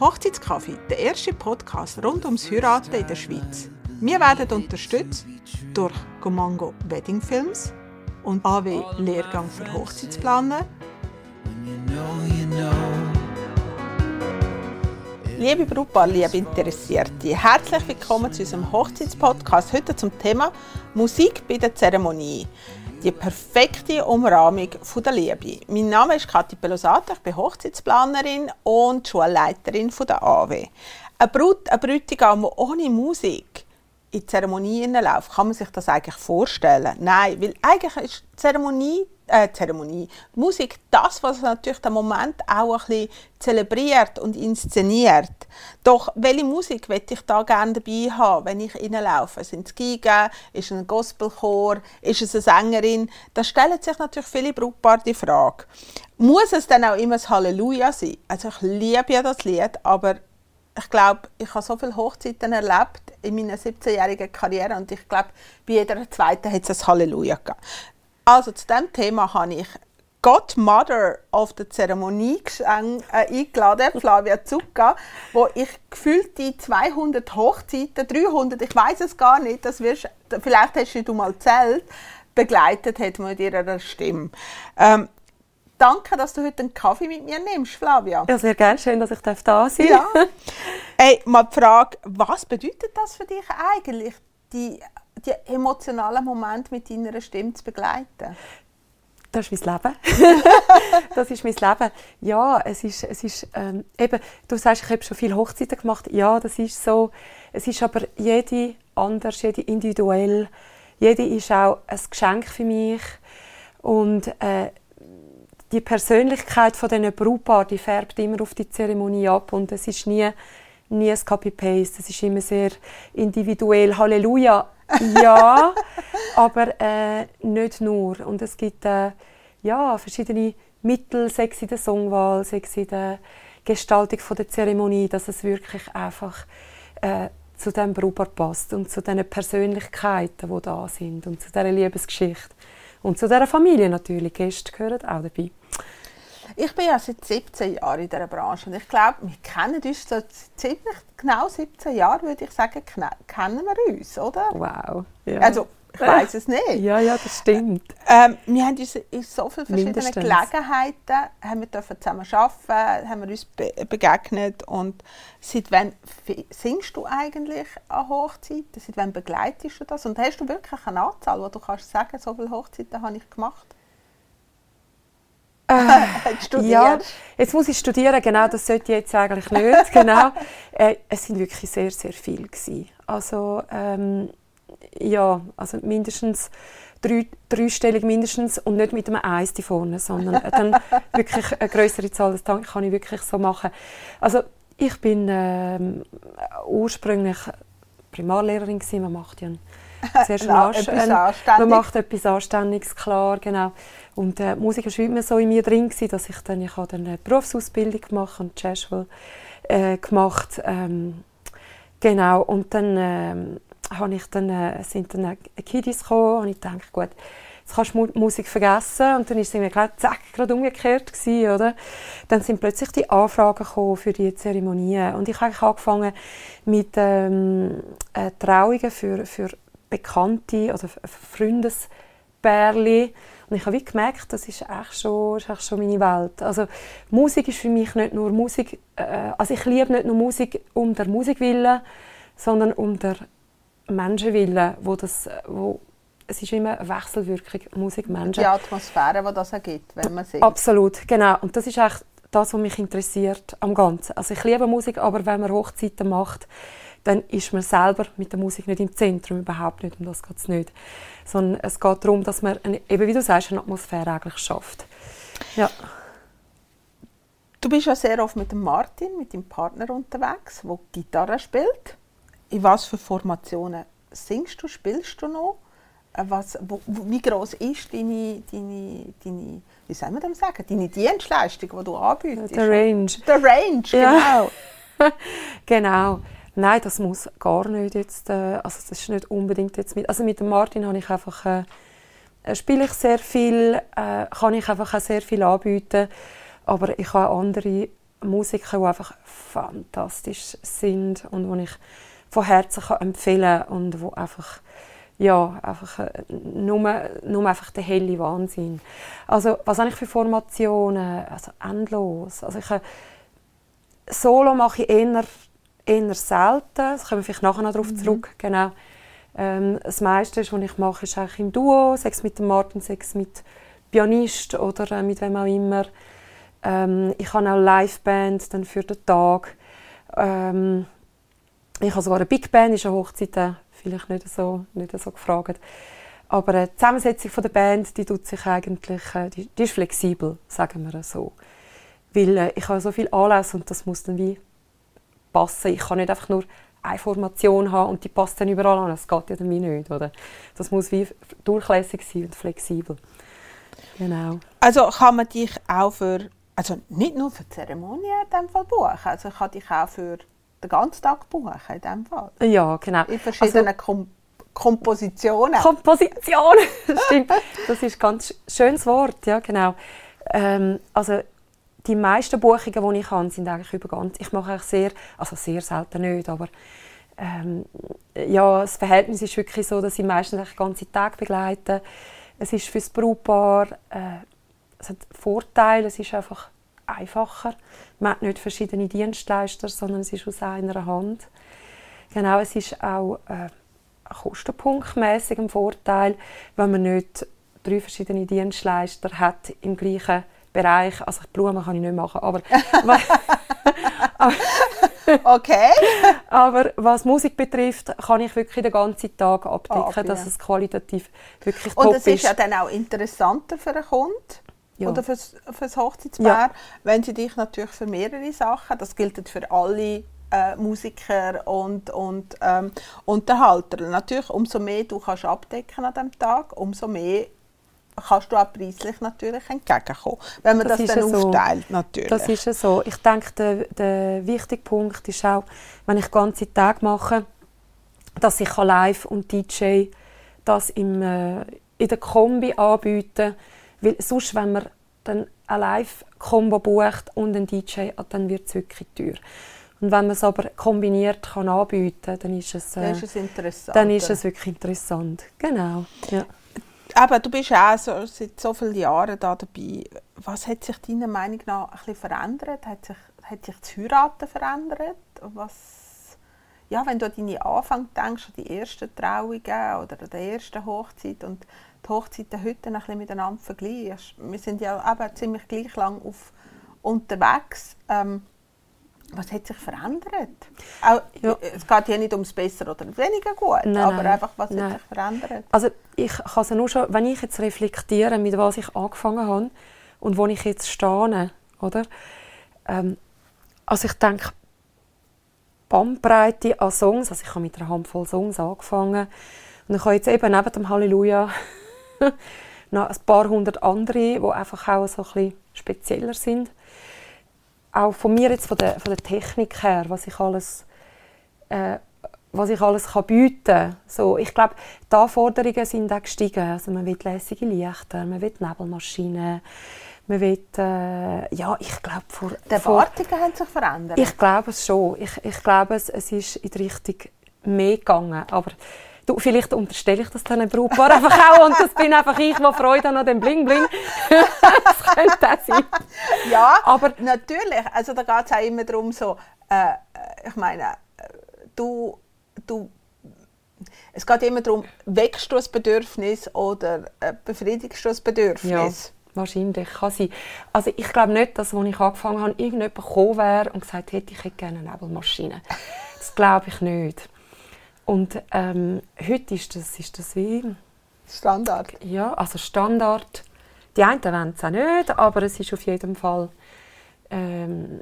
Hochzeitskaffee, der erste Podcast rund ums Heiraten in der Schweiz. Wir werden unterstützt durch Gomango Wedding Films und AW Lehrgang für Hochzeitsplaner. When you know, you know. Liebe Brautpaar, liebe Interessierte, herzlich willkommen zu unserem Hochzeitspodcast. Heute zum Thema Musik bei der Zeremonie. Die perfekte Umrahmung der Liebe. Mein Name ist Kathi Pelosata, ich bin Hochzeitsplanerin und Schulleiterin der AW. Eine Brut, ein Bräutigam, der ohne Musik in die Zeremonie läuft, kann man sich das eigentlich vorstellen? Nein, weil eigentlich ist Zeremonie, äh, Zeremonie, Musik das, was natürlich den Moment auch ein bisschen zelebriert und inszeniert. Doch welche Musik möchte ich da gerne dabei haben, wenn ich reinlaufe? Sind es Giga? Ist es ein Gospelchor? Ist es eine Sängerin? Da stellen sich natürlich viele Brautpaare die Frage. Muss es dann auch immer das Halleluja sein? Also ich liebe ja das Lied, aber ich glaube, ich habe so viele Hochzeiten erlebt in meiner 17-jährigen Karriere und ich glaube, bei jeder zweiten hat es ein Halleluja gegeben. Also zu diesem Thema habe ich Godmother of the Zeremonie äh, eingeladen, Flavia Zucca, wo ich gefühlt die 200 Hochzeiten, 300, ich weiß es gar nicht, das wirst, vielleicht hast du mal zählt, begleitet hat mit ihrer Stimme. Ähm, Danke, dass du heute einen Kaffee mit mir nimmst, Flavia. Ja, sehr gerne. Schön, dass ich da sein darf. Ja. Hey, mal die Frage, was bedeutet das für dich eigentlich, die, die emotionalen Momente mit deiner Stimme zu begleiten? Das ist mein Leben. das ist mein Leben. Ja, es ist, es ist ähm, eben, du sagst, ich habe schon viele Hochzeiten gemacht. Ja, das ist so. Es ist aber jede anders, jede individuell. Jede ist auch ein Geschenk für mich. Und äh, die Persönlichkeit von diesen Brautpaar, die färbt immer auf die Zeremonie ab und es ist nie, nie ein Copy-Paste, es ist immer sehr individuell. Halleluja, ja, aber äh, nicht nur. Und es gibt äh, ja, verschiedene Mittel, sechs in der Songwahl, sechs in der Gestaltung von der Zeremonie, dass es wirklich einfach äh, zu dem Brautpaar passt und zu den Persönlichkeiten, die da sind und zu dieser Liebesgeschichte. Und zu dieser Familie natürlich. Gäste gehören auch dabei. Ich bin ja seit 17 Jahren in dieser Branche und ich glaube, wir kennen uns seit ziemlich genau 17 Jahren, würde ich sagen, kennen wir uns, oder? Wow. Ja. Also, ich weiß es nicht. Ja, ja, das stimmt. Ähm, wir haben uns in so vielen verschiedenen Gelegenheiten haben wir dürfen zusammen arbeiten, haben wir uns be begegnet und seit wann singst du eigentlich an Hochzeiten? Seit wann begleitest du das? Und hast du wirklich eine Anzahl, wo du kannst sagen, so viele Hochzeiten habe ich gemacht? Äh, ja, jetzt muss ich studieren, genau, das sollte ich jetzt eigentlich nicht, genau. Äh, es sind wirklich sehr, sehr viele gewesen. Also, ähm, ja, also mindestens drei, dreistellig mindestens und nicht mit einem Eis da vorne, sondern dann wirklich eine größere Zahl, das kann ich wirklich so machen. Also ich bin ähm, ursprünglich Primarlehrerin gewesen, man macht ja sehr genau, rasch, ein, man macht etwas Anständiges, klar, genau. Und äh, Musik war immer so in mir drin, gewesen, dass ich dann, ich habe dann eine Berufsausbildung gemacht und Jazzschule äh, gemacht, ähm, genau, und dann ähm, habe ich dann, äh, sind dann Kiddies gekommen und ich dachte, gut, jetzt kannst du Musik vergessen. Und dann ist es irgendwie gleich, zack, gerade umgekehrt gewesen, oder? Dann sind plötzlich die Anfragen gekommen für die Zeremonien. Und ich habe angefangen mit ähm, äh, Trauungen für, für Bekannte oder Freundespärchen. Und ich habe gemerkt, das ist echt schon, ist echt schon meine Welt. Also Musik ist für mich nicht nur Musik, äh, also ich liebe nicht nur Musik um der Musik willen, sondern um der Menschen willen, wo das, wo es ist immer eine Wechselwirkung Musik-Menschen. Die Atmosphäre, die das ergibt, wenn man singt. Absolut, genau. Und das ist echt das, was mich interessiert am Ganzen. Also ich liebe Musik, aber wenn man Hochzeiten macht, dann ist man selber mit der Musik nicht im Zentrum, überhaupt nicht. Um das geht es nicht. Sondern es geht darum, dass man, eine, eben wie du sagst, eine Atmosphäre eigentlich schafft. Ja. Du bist ja sehr oft mit dem Martin, mit deinem Partner unterwegs, der Gitarre spielt in was für Formationen singst du, spielst du noch? Äh, was, wo, wie groß ist deine, deine, deine, wie soll man das sagen, deine Dienstleistung, die du anbietest? Der Range. Der Range, genau. Ja. genau. Nein, das muss gar nicht jetzt, äh, also das ist nicht unbedingt jetzt mit, also mit dem Martin habe ich einfach äh, äh, spiele ich sehr viel, äh, kann ich einfach auch sehr viel anbieten. Aber ich habe auch andere Musiker, die einfach fantastisch sind und die ich von Herzen kann empfehlen kann und wo einfach ja, einfach äh, nur, nur einfach der helle Wahnsinn. Also, was habe ich für Formationen? Also, endlos. Also, ich, äh, Solo mache ich eher, eher selten. Das kommen wir vielleicht nachher noch darauf mhm. zurück. Genau. Ähm, das meiste, was ich mache, ist eigentlich im Duo, sechs mit dem Martin, sechs mit Pianist oder äh, mit wem auch immer. Ähm, ich habe auch Liveband dann für den Tag. Ähm, ich habe sogar eine Big Band, ist eine Hochzeit, äh, vielleicht nicht so, nicht so gefragt. Aber äh, die Zusammensetzung der Band, die tut sich eigentlich, äh, die, die, ist flexibel, sagen wir so. Weil äh, ich habe so viel Anlass und das muss dann wie passen. Ich kann nicht einfach nur eine Formation haben und die passt dann überall an. Das geht ja dann wie nicht, oder? Das muss wie durchlässig sein und flexibel. Genau. Also kann man dich auch für, also nicht nur für Zeremonien in dem Fall buchen, also kann dich auch für den ganzen Tag buchen in dem Fall? Ja, genau. In verschiedenen also, Kom Kompositionen. Kompositionen, stimmt. Das ist ein ganz schönes Wort, ja genau. Ähm, also die meisten Buchungen, die ich habe, sind eigentlich über ganz. Ich mache eigentlich sehr, also sehr selten nicht, aber ähm, ja, das Verhältnis ist wirklich so, dass ich meistens den ganzen Tag begleite. Es ist für das Brautpaar, äh, es hat Vorteile, es ist einfach einfacher. Man hat nicht verschiedene Dienstleister, sondern es ist aus einer Hand. Genau, es ist auch äh, kostenpunktmäßig ein Vorteil, wenn man nicht drei verschiedene Dienstleister hat im gleichen Bereich. Also Blumen kann ich nicht machen, aber, okay. aber was Musik betrifft, kann ich wirklich den ganzen Tag abdecken, oh, dass es qualitativ wirklich Und top ist. Und es ist ja dann auch interessanter für einen Kunden ja. oder fürs, fürs Hochzeitspaar, ja. wenn sie dich natürlich für mehrere Sachen, das gilt für alle äh, Musiker und, und ähm, Unterhalter. Natürlich, umso mehr du kannst abdecken an diesem Tag, umso mehr kannst du auch preislich natürlich entgegenkommen, wenn man das, das dann so. aufteilt natürlich. Das ist ja so. Ich denke, der, der wichtige Punkt ist auch, wenn ich ganze Tag mache, dass ich live und DJ das im, äh, in der Kombi anbieten weil sonst, wenn man dann ein Live-Kombo bucht und einen DJ, dann wird es wirklich teuer. Und wenn man es aber kombiniert kann anbieten, dann ist es, äh, dann ist es interessant. Dann ist es wirklich interessant. Genau. Ja. Aber du bist auch so, seit so vielen Jahren da dabei. Was hat sich deiner Meinung nach ein bisschen verändert? Hat sich, hat sich das Heiraten verändert? Was, ja, wenn du an deine Anfang denkst, an die ersten Trauungen oder an die erste Hochzeit und die Hochzeiten heute ein bisschen miteinander vergleichst. Wir sind ja eben ziemlich gleich lang auf, unterwegs. Ähm, was hat sich verändert? Auch, ja. Es geht ja nicht ums Besser oder weniger gut, nein, aber nein, einfach, was nein. hat sich verändert? Also ich kann es nur schon, wenn ich jetzt reflektiere, mit was ich angefangen habe und wo ich jetzt stehe, oder? Ähm, also ich denke, Bandbreite an Songs, also ich habe mit einer Handvoll Songs angefangen und ich habe jetzt eben neben dem Halleluja noch ein paar hundert andere, die einfach auch so ein bisschen spezieller sind. Auch von mir jetzt, von der, von der Technik her, was ich alles, äh, was ich alles kann bieten kann. So, ich glaube, die Anforderungen sind auch gestiegen. Also man will lässige Lichter, man will Nebelmaschinen, man will, äh, ja, ich glaube... Vor, die Erwartungen haben sich verändert? Ich glaube es schon. Ich, ich glaube, es, es ist in die Richtung mehr gegangen. Aber Du, vielleicht unterstelle ich das dann ein Brautpaar einfach auch und das bin einfach ich, der Freude an dem Bling Bling. das könnte auch sein. Ja, aber natürlich. Also da geht es auch immer darum, so, äh, ich meine, du, du, es geht immer darum, wächst du ein Bedürfnis oder äh, befriedigst du ein Bedürfnis? Ja. Wahrscheinlich kann sein. Also ich glaube nicht, dass, als ich angefangen habe, irgendjemand gekommen wäre und gesagt hätte, ich hätte gerne eine Nebelmaschine. Das glaube ich nicht. Und ähm, heute ist das, ist das wie... Standard? Ja, also Standard. Die einen wollen es auch nicht, aber es ist auf jeden Fall ähm,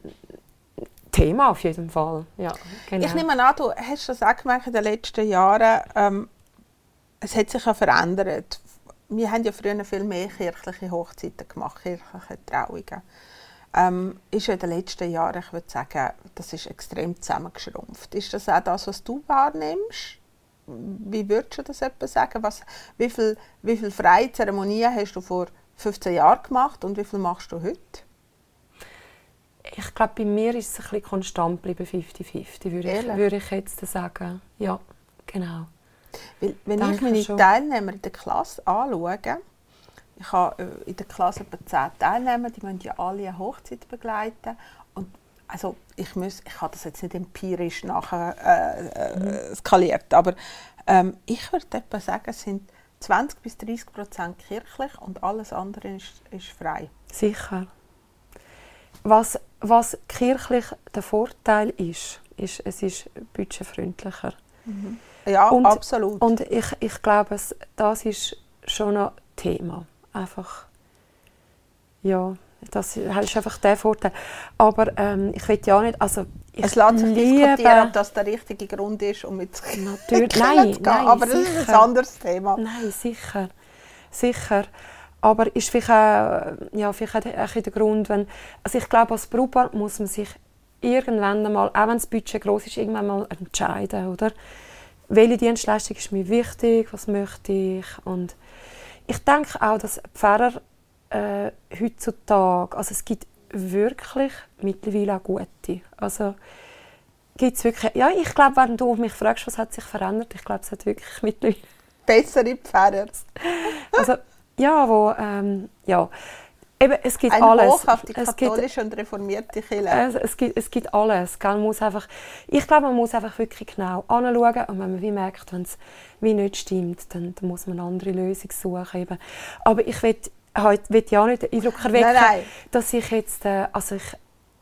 Thema auf jeden Fall. Ja, genau. Ich nehme an, du hast das auch gemerkt in den letzten Jahren, ähm, es hat sich ja verändert. Wir haben ja früher viel mehr kirchliche Hochzeiten gemacht, kirchliche Trauungen ähm, ist in den letzten Jahren, ich würde sagen, das ist extrem zusammengeschrumpft. Ist das auch das, was du wahrnimmst? wie würdest du das etwa sagen? Was, wie viele wie viel freie Zeremonien hast du vor 15 Jahren gemacht und wie viel machst du heute? Ich glaube, bei mir ist es ein bisschen konstant geblieben, 50-50, würde ich, würde ich jetzt sagen. Ja, genau. Weil, wenn Denke ich meine schon. Teilnehmer in der Klasse anschaue, ich habe äh, in der Klasse etwa 10 Teilnehmer, die müssen ja alle eine Hochzeit begleiten. Und also ich, muss, ich habe das jetzt nicht empirisch nachher äh, Mhm. äh, skaliert, aber ähm, ich würde etwa sagen, es sind 20 bis 30 Prozent kirchlich und alles andere ist, ist frei. Sicher. Was, was kirchlich der Vorteil ist, ist, es ist budgetfreundlicher. Ja, Und- absolut. Und ich, ich glaube, das ist schon ein Thema. Einfach, ja, das ist einfach der Vorteil. Aber ähm, ich will ja nicht, also ich es lässt sich liebe, diskutieren, ob das der richtige Grund ist, um mit Natürlich, zu nein, gehen. nein, aber das ist ein sicher. anderes Thema. Nein, sicher. Sicher. Aber ist vielleicht auch, ja, vielleicht auch der Grund, wenn... Also ich glaube, als Brautpaar muss man sich irgendwann einmal, auch wenn das Budget groß ist, irgendwann mal entscheiden, oder? Welche Dienstleistung ist mir wichtig, was möchte ich? Und ich denke auch, dass Pfarrer äh, heutzutage, also es gibt wirklich mittlerweile auch gute. Also gibt's wirklich, ja, ich glaube, wenn du mich fragst, was hat sich verändert, ich glaube, es hat wirklich mittlerweile Bessere Pfarrer. also, ja, wo, ähm, ja. Eben, es gibt Ein alles. Hoch auf die katholische und reformierte Kirche. es, es, gibt, es gibt alles. Man muss einfach, ich glaube, man muss einfach wirklich genau anschauen und wenn man wie merkt, wenn es wie nicht stimmt, dann, dann muss man eine andere Lösung suchen. Eben. Aber ich will, halt, will ja nicht den Eindruck erwecken, Nein, nein. dass ich jetzt, äh, also ich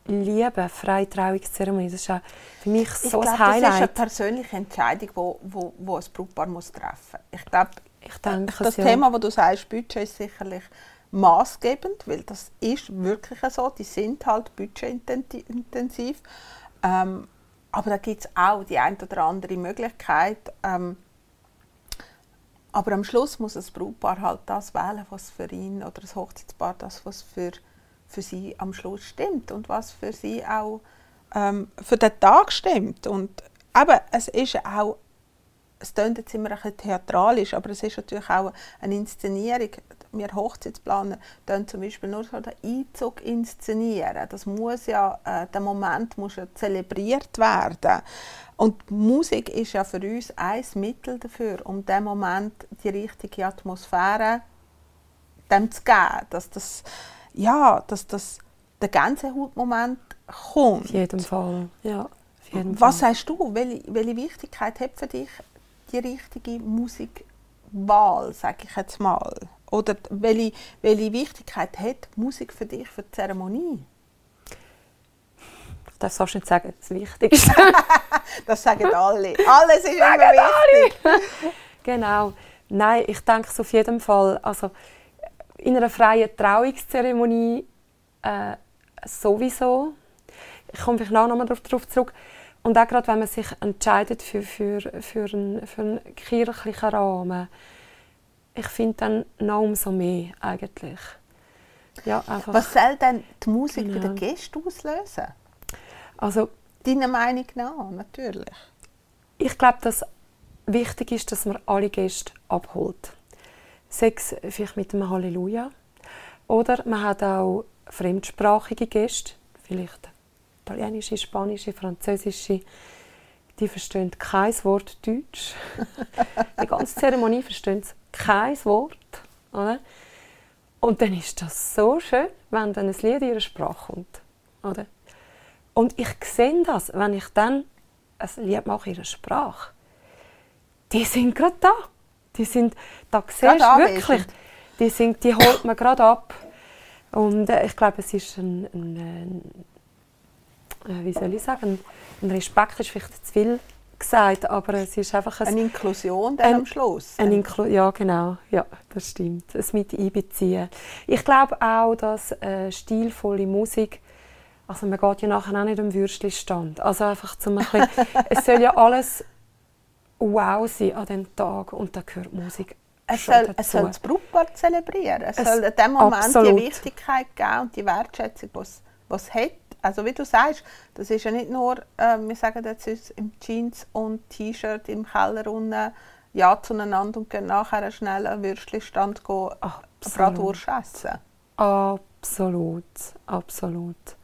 liebe Freitrauungszeremonie. Das ist auch für mich ich so glaube, ein das ist eine Highlight. persönliche Entscheidung, die wo, wo, wo ein Brautpaar muss treffen muss. Ich glaube, Ich denke das es, ja. Thema, das du sagst, Budget ist sicherlich maßgebend, weil das ist wirklich so. Die sind halt budgetintensiv. Ähm, aber da gibt es auch die eine oder andere Möglichkeit. Ähm, aber am Schluss muss das Brautpaar halt das wählen, was für ihn oder das Hochzeitspaar das, was für, für sie am Schluss stimmt und was für sie auch ähm, für den Tag stimmt. Und eben, es ist auch es klingt jetzt immer ein bisschen theatralisch, aber es ist natürlich auch eine Inszenierung. Wir Hochzeitsplaner tun zum Beispiel nur so den Einzug inszenieren. Das muss ja, äh, der Moment muss ja zelebriert werden. Und Musik ist ja für uns ein Mittel dafür, um dem Moment die richtige Atmosphäre dem zu geben, dass das, ja, dass das der Gänsehautmoment kommt. Auf jeden Fall. Ja, jeden Was Fall. sagst du, welche, welche Wichtigkeit hat für dich die richtige Musikwahl, sage ich jetzt mal? Oder welche, welche Wichtigkeit hat Musik für dich für die Zeremonie? Ich darf fast nicht sagen, das Wichtigste. Das sagen alle. Alles ist immer wichtig. Genau. Nein, ich denke es auf jeden Fall. Also in einer freien Trauungszeremonie äh, sowieso. Ich komme vielleicht noch mal darauf zurück. Und auch gerade, wenn man sich entscheidet für, für, für, einen, für einen kirchlichen Rahmen, ich finde dann noch umso mehr eigentlich. Ja, einfach. Was soll denn die Musik bei Genau. den Gästen auslösen? Also Deiner Meinung nach, natürlich. Ich glaube, dass wichtig ist, dass man alle Gäste abholt. Sechs vielleicht mit einem Halleluja. Oder man hat auch fremdsprachige Gäste, vielleicht italienische, spanische, französische. Die verstehen kein Wort Deutsch. Die ganze Zeremonie verstehen sie kein Wort. Oder? Und dann ist das so schön, wenn dann ein Lied in ihrer Sprache kommt. Oder? Und ich sehe das, wenn ich dann ein Lied mache in ihrer Sprache. Die sind gerade da. Die sind, da siehst du wirklich, die, sind, die holt man gerade ab. Und äh, ich glaube, es ist ein, ein, ein äh, wie soll ich sagen, ein Respekt ist vielleicht zu viel gesagt, aber es ist einfach ein, Eine Inklusion dann Ein- am Schluss. ein Inklu ja, genau. Ja, das stimmt. Es mit einbeziehen. Ich glaube auch, dass äh, stilvolle Musik, also man geht ja nachher auch nicht am Würstchenstand. Also einfach zum ein bisschen, es soll ja alles wow sein an dem Tag und da gehört Musik Es soll, es soll das Brautpaar zelebrieren. Es, Es- soll in dem Moment absolut. die Wichtigkeit geben und die Wertschätzung, die es- was es hat, also wie du sagst, das ist ja nicht nur, äh, wir sagen jetzt uns im Jeans und T-Shirt im Keller unten ja zueinander und gehen nachher schnell einen Würstchenstand gehen, Absolut. Bratwurst essen. Absolut, absolut.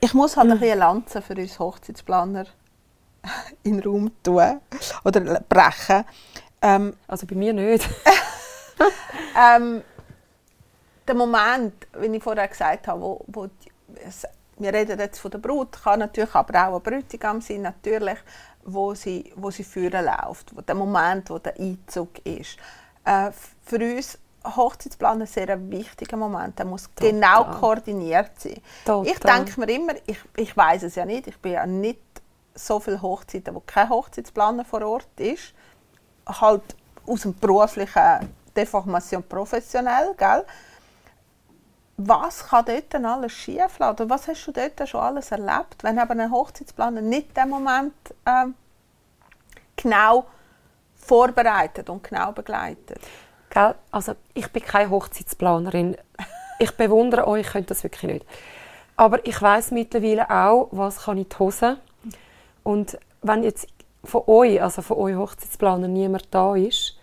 Ich muss halt ein bisschen Lanze für uns Hochzeitsplaner in den Raum tun oder brechen. Ähm, Also bei mir nicht. ähm, der Moment, wie ich vorher gesagt habe, wo, wo die, wir reden jetzt von der Brut, kann natürlich aber auch ein Bräutigam sein, natürlich, wo sie, wo sie führen läuft, wo der Moment, wo der Einzug ist. Äh, für uns Hochzeitsplaner sehr ein wichtiger Moment. Der muss Total. genau koordiniert sein. Total. Ich denke mir immer, ich, ich weiß es ja nicht, ich bin ja nicht so viele Hochzeiten, wo kein Hochzeitsplaner vor Ort ist. Halt aus dem beruflichen Deformation professionell, gell? Was kann dort denn alles schieflaufen? Oder was hast du dort schon alles erlebt, wenn eben ein Hochzeitsplaner nicht den Moment ähm, genau vorbereitet und genau begleitet? Gell? Also ich bin keine Hochzeitsplanerin. Ich bewundere euch, ich könnte das wirklich nicht. Aber ich weiß mittlerweile auch, was kann in die Hose. Und wenn jetzt von euch, also von euch Hochzeitsplaner, niemand da ist,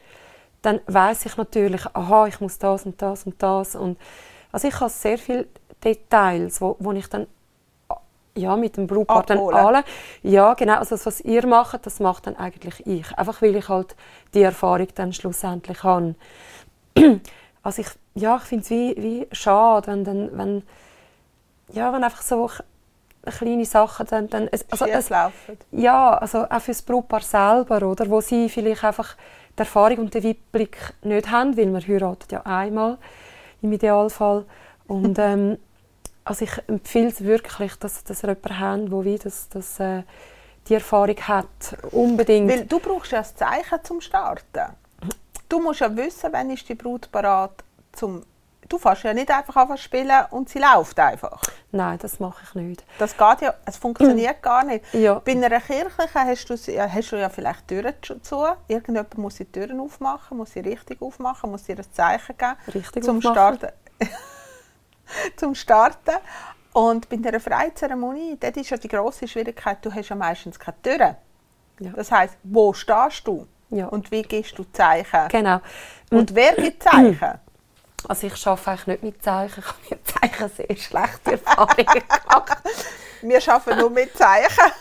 dann weiß ich natürlich, aha, ich muss das und das und das. Und also ich habe sehr viele Details, wo, wo ich dann ja, mit dem Brautpaar dann Abholen. alle. Ja, genau. Also das, was ihr macht, das macht dann eigentlich ich. Einfach weil ich halt die Erfahrung dann schlussendlich habe. Also ich, ja, ich finde es wie, wie schade, wenn, dann, wenn, ja, wenn einfach so kleine Sachen dann, dann es, also es, ja, also auch für das Brautpaar selber, oder, wo sie vielleicht einfach die Erfahrung und den Weitblick nicht haben, weil man heiratet ja einmal im Idealfall. Und ähm, also ich empfehle es wirklich, dass, dass ihr jemanden habt, der wie das, das, äh, die Erfahrung hat. Unbedingt. Weil du brauchst ja ein Zeichen zum Starten. Du musst ja wissen, wann ist die Brut bereit zum... Du fährst ja nicht einfach an spielen und sie läuft einfach. Nein, das mache ich nicht. Das geht ja, es funktioniert gar nicht. Ja. Bei einer kirchlichen hast du, hast du ja vielleicht Türen zu-. Irgendjemand muss die Türen aufmachen, muss sie richtig aufmachen, muss ihr ein Zeichen geben. Richtig zum aufmachen. Starten. zum Starten. Und bei einer Freizeremonie, dort ist ja die grosse Schwierigkeit, du hast ja meistens keine Türen. Ja. Das heisst, wo stehst du? Ja. Und wie gibst du Zeichen? Genau. Und wer gibt Zeichen? Also ich arbeite eigentlich nicht mit Zeichen. Ich habe mit Zeichen sehr schlechte Erfahrungen gemacht. Wir arbeiten nur mit Zeichen.